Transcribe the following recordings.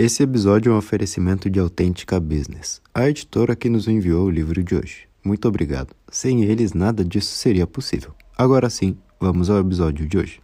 Esse episódio é um oferecimento de Autêntica Business, a editora que nos enviou o livro de hoje. Muito obrigado. Sem eles, nada disso seria possível. Agora sim, vamos ao episódio de hoje.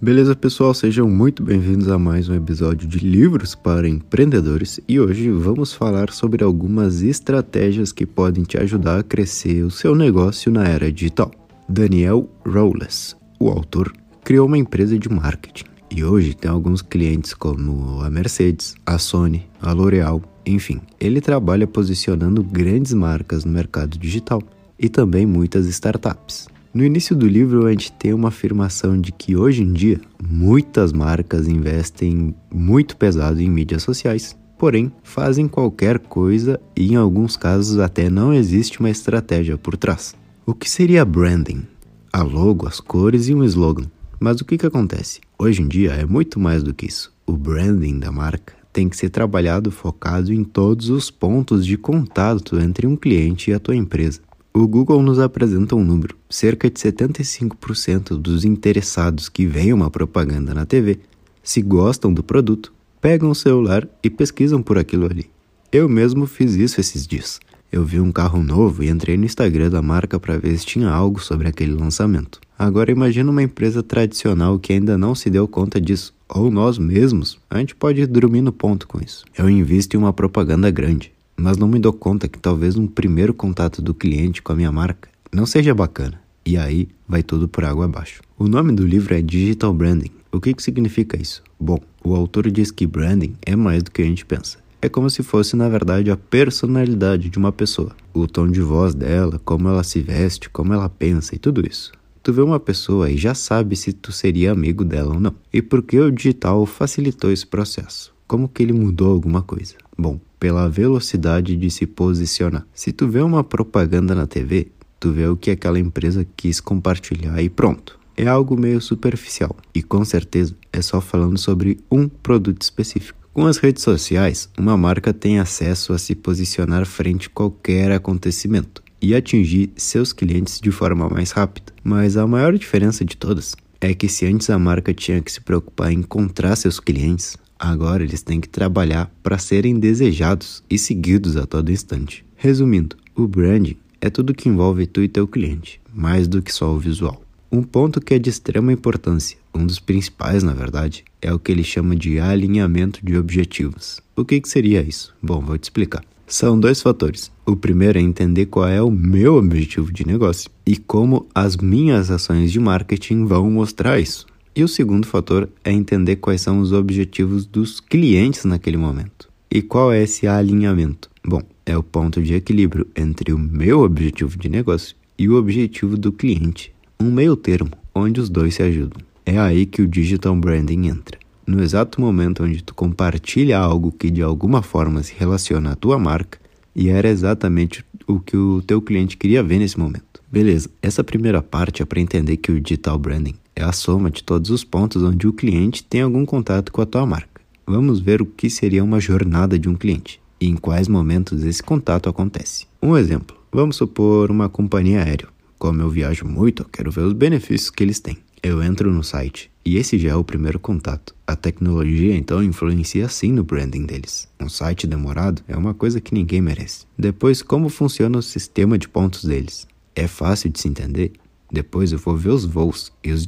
Beleza, pessoal? Sejam muito bem-vindos a mais um episódio de Livros para Empreendedores e hoje vamos falar sobre algumas estratégias que podem te ajudar a crescer o seu negócio na era digital. Daniel Rowles, o autor, criou uma empresa de marketing e hoje tem alguns clientes como a Mercedes, a Sony, a L'Oréal, enfim, ele trabalha posicionando grandes marcas no mercado digital e também muitas startups. No início do livro, a gente tem uma afirmação de que hoje em dia muitas marcas investem muito pesado em mídias sociais, porém fazem qualquer coisa e em alguns casos até não existe uma estratégia por trás. O que seria branding? A logo, as cores e um slogan. Mas o que, que acontece? Hoje em dia é muito mais do que isso. O branding da marca tem que ser trabalhado focado em todos os pontos de contato entre um cliente e a tua empresa. O Google nos apresenta um número: cerca de 75% dos interessados que veem uma propaganda na TV, se gostam do produto, pegam o celular e pesquisam por aquilo ali. Eu mesmo fiz isso esses dias. Eu vi um carro novo e entrei no Instagram da marca para ver se tinha algo sobre aquele lançamento. Agora imagina uma empresa tradicional que ainda não se deu conta disso, ou nós mesmos, a gente pode dormir no ponto com isso. Eu invisto em uma propaganda grande, mas não me dou conta que talvez um primeiro contato do cliente com a minha marca não seja bacana. E aí vai tudo por água abaixo. O nome do livro é Digital Branding. O que, que significa isso? Bom, o autor diz que branding é mais do que a gente pensa. É como se fosse, na verdade, a personalidade de uma pessoa. O tom de voz dela, como ela se veste, como ela pensa e tudo isso. Tu vê uma pessoa e já sabe se tu seria amigo dela ou não. E por que o digital facilitou esse processo? Como que ele mudou alguma coisa? Bom, pela velocidade de se posicionar. Se tu vê uma propaganda na TV, tu vê o que aquela empresa quis compartilhar e pronto. É algo meio superficial e com certeza é só falando sobre um produto específico. Com as redes sociais, uma marca tem acesso a se posicionar frente a qualquer acontecimento e atingir seus clientes de forma mais rápida. Mas a maior diferença de todas é que se antes a marca tinha que se preocupar em encontrar seus clientes, Agora eles têm que trabalhar para serem desejados e seguidos a todo instante. Resumindo, o branding é tudo que envolve tu e teu cliente, mais do que só o visual. Um ponto que é de extrema importância, um dos principais na verdade, é o que ele chama de alinhamento de objetivos. O que, que seria isso? Bom, vou te explicar. São dois fatores. O primeiro é entender qual é o meu objetivo de negócio e como as minhas ações de marketing vão mostrar isso. E o segundo fator é entender quais são os objetivos dos clientes naquele momento. E qual é esse alinhamento? Bom, é o ponto de equilíbrio entre o meu objetivo de negócio e o objetivo do cliente. Um meio termo, onde os dois se ajudam. É aí que o digital branding entra. No exato momento onde tu compartilha algo que de alguma forma se relaciona à tua marca, e era exatamente o que o teu cliente queria ver nesse momento. Beleza, essa primeira parte é para entender que o digital branding é a soma de todos os pontos onde o cliente tem algum contato com a tua marca. Vamos ver o que seria uma jornada de um cliente e em quais momentos esse contato acontece. Um exemplo: vamos supor uma companhia aérea. Como eu viajo muito, eu quero ver os benefícios que eles têm. Eu entro no site e esse já é o primeiro contato. A tecnologia então influencia sim no branding deles. Um site demorado é uma coisa que ninguém merece. Depois, como funciona o sistema de pontos deles? É fácil de se entender depois eu vou ver os voos e os,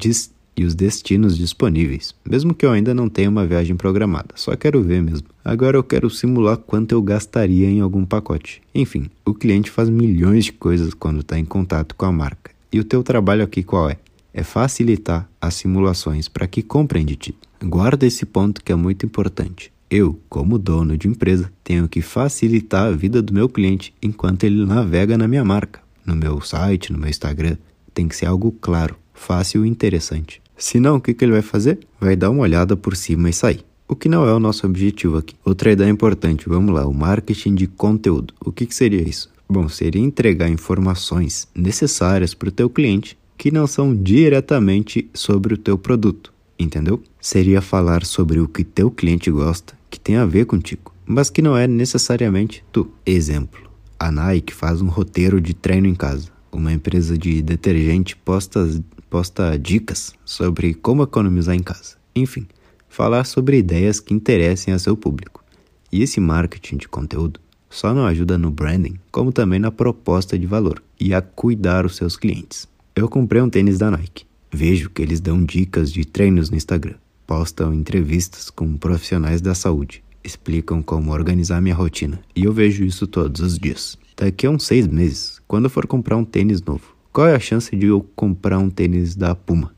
e os destinos disponíveis, mesmo que eu ainda não tenha uma viagem programada, só quero ver mesmo. Agora eu quero simular quanto eu gastaria em algum pacote. Enfim, o cliente faz milhões de coisas quando está em contato com a marca. E o teu trabalho aqui qual é? É facilitar as simulações para que comprem de ti. Guarda esse ponto que é muito importante. Eu, como dono de empresa, tenho que facilitar a vida do meu cliente enquanto ele navega na minha marca, no meu site, no meu Instagram. Tem que ser algo claro, fácil e interessante. Se não, o que, ele vai fazer? Vai dar uma olhada por cima e sair. O que não é o nosso objetivo aqui. Outra ideia importante, vamos lá, o marketing de conteúdo. O que, que seria isso? Bom, seria entregar informações necessárias para o teu cliente que não são diretamente sobre o teu produto, entendeu? Seria falar sobre o que teu cliente gosta, que tem a ver contigo, mas que não é necessariamente tu. Exemplo: a Nike faz um roteiro de treino em casa uma empresa de detergente posta, posta dicas sobre como economizar em casa. Enfim, falar sobre ideias que interessem a seu público. E esse marketing de conteúdo só não ajuda no branding, como também na proposta de valor e a cuidar os seus clientes. Eu comprei um tênis da Nike. Vejo que eles dão dicas de treinos no Instagram, postam entrevistas com profissionais da saúde, explicam como organizar minha rotina e eu vejo isso todos os dias. Daqui a uns seis meses, quando eu for comprar um tênis novo, qual é a chance de eu comprar um tênis da Puma?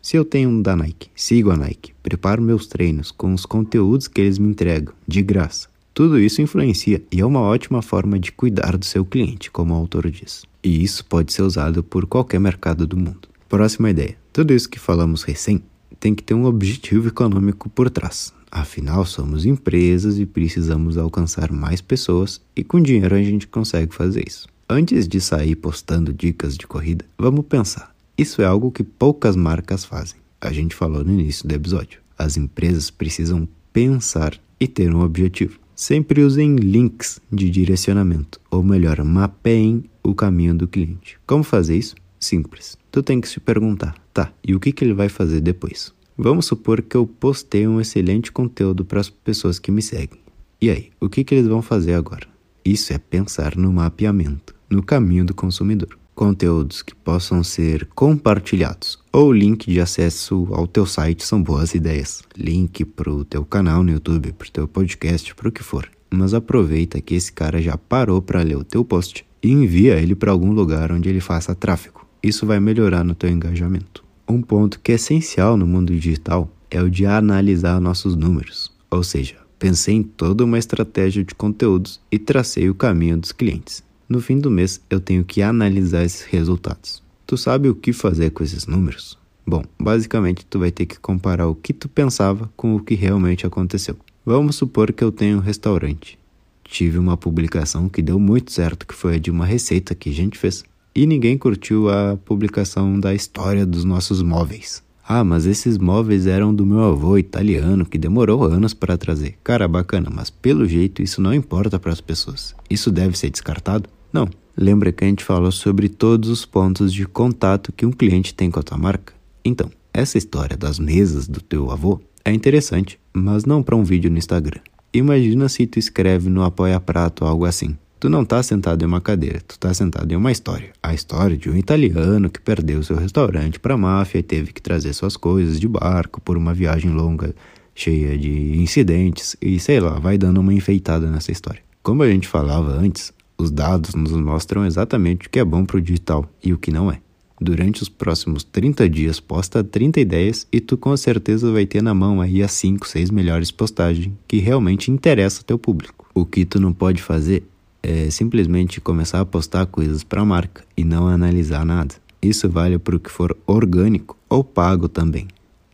Se eu tenho um da Nike, sigo a Nike, preparo meus treinos com os conteúdos que eles me entregam, de graça. Tudo isso influencia e é uma ótima forma de cuidar do seu cliente, como o autor diz. E isso pode ser usado por qualquer mercado do mundo. Próxima ideia. Tudo isso que falamos recém tem que ter um objetivo econômico por trás. Afinal, somos empresas e precisamos alcançar mais pessoas e com dinheiro a gente consegue fazer isso. Antes de sair postando dicas de corrida, vamos pensar. Isso é algo que poucas marcas fazem. A gente falou no início do episódio. As empresas precisam pensar e ter um objetivo. Sempre usem links de direcionamento, ou melhor, mapeiem o caminho do cliente. Como fazer isso? Simples. Tu tem que se perguntar, tá, e o que, que ele vai fazer depois? Vamos supor que eu postei um excelente conteúdo para as pessoas que me seguem. E aí, o que, que eles vão fazer agora? Isso é pensar no mapeamento, no caminho do consumidor. Conteúdos que possam ser compartilhados ou link de acesso ao teu site são boas ideias. Link para o teu canal no YouTube, para o teu podcast, para o que for. Mas aproveita que esse cara já parou para ler o teu post e envia ele para algum lugar onde ele faça tráfego. Isso vai melhorar no teu engajamento. Um ponto que é essencial no mundo digital é o de analisar nossos números, ou seja, pensei em toda uma estratégia de conteúdos e tracei o caminho dos clientes. No fim do mês, eu tenho que analisar esses resultados. Tu sabe o que fazer com esses números? Bom, basicamente tu vai ter que comparar o que tu pensava com o que realmente aconteceu. Vamos supor que eu tenho um restaurante. Tive uma publicação que deu muito certo, que foi a de uma receita que a gente fez e ninguém curtiu a publicação da história dos nossos móveis. Ah, mas esses móveis eram do meu avô italiano que demorou anos para trazer. Cara, bacana, mas pelo jeito isso não importa para as pessoas. Isso deve ser descartado? Não. Lembra que a gente falou sobre todos os pontos de contato que um cliente tem com a tua marca? Então, essa história das mesas do teu avô é interessante, mas não para um vídeo no Instagram. Imagina se tu escreve no apoia prato algo assim. Tu não tá sentado em uma cadeira, tu tá sentado em uma história. A história de um italiano que perdeu seu restaurante para a máfia e teve que trazer suas coisas de barco por uma viagem longa cheia de incidentes e sei lá, vai dando uma enfeitada nessa história. Como a gente falava antes, os dados nos mostram exatamente o que é bom para o digital e o que não é. Durante os próximos 30 dias, posta 30 ideias e tu com certeza vai ter na mão aí as 5, 6 melhores postagens que realmente interessam teu público. O que tu não pode fazer é simplesmente começar a postar coisas para a marca e não analisar nada. Isso vale para o que for orgânico ou pago também.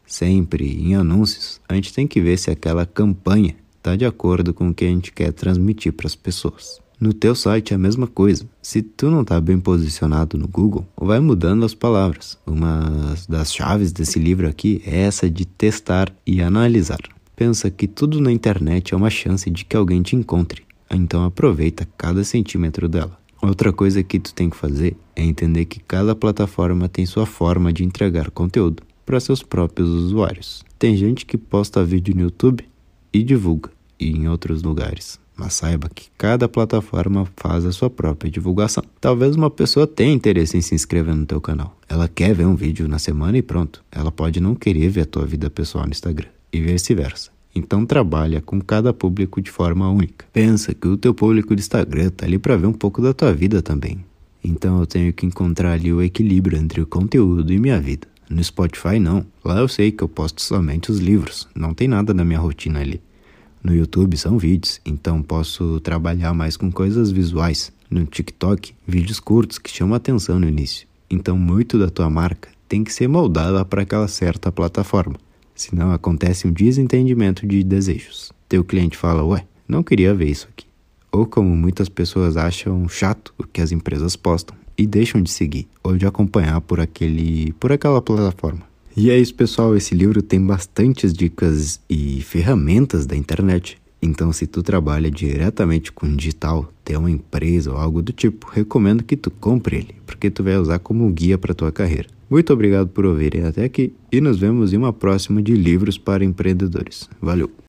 Sempre em anúncios, a gente tem que ver se aquela campanha está de acordo com o que a gente quer transmitir para as pessoas. No teu site é a mesma coisa. Se tu não está bem posicionado no Google, vai mudando as palavras. Uma das chaves desse livro aqui é essa de testar e analisar. Pensa que tudo na internet é uma chance de que alguém te encontre. Então aproveita cada centímetro dela. Outra coisa que tu tem que fazer é entender que cada plataforma tem sua forma de entregar conteúdo para seus próprios usuários. Tem gente que posta vídeo no YouTube e divulga e em outros lugares. Mas saiba que cada plataforma faz a sua própria divulgação. Talvez uma pessoa tenha interesse em se inscrever no teu canal. Ela quer ver um vídeo na semana e pronto. Ela pode não querer ver a tua vida pessoal no Instagram e vice-versa. Então trabalha com cada público de forma única. Pensa que o teu público de Instagram tá ali para ver um pouco da tua vida também. Então eu tenho que encontrar ali o equilíbrio entre o conteúdo e minha vida. No Spotify não. Lá eu sei que eu posto somente os livros, não tem nada na minha rotina ali. No YouTube são vídeos, então posso trabalhar mais com coisas visuais. No TikTok, vídeos curtos que chamam atenção no início. Então muito da tua marca tem que ser moldada para aquela certa plataforma senão acontece um desentendimento de desejos. Teu cliente fala, ué, não queria ver isso aqui. Ou como muitas pessoas acham chato o que as empresas postam e deixam de seguir ou de acompanhar por aquele por aquela plataforma. E é isso, pessoal, esse livro tem bastantes dicas e ferramentas da internet. Então, se tu trabalha diretamente com digital, tem uma empresa ou algo do tipo, recomendo que tu compre ele, porque tu vai usar como guia para tua carreira. Muito obrigado por ouvirem até aqui e nos vemos em uma próxima de Livros para Empreendedores. Valeu!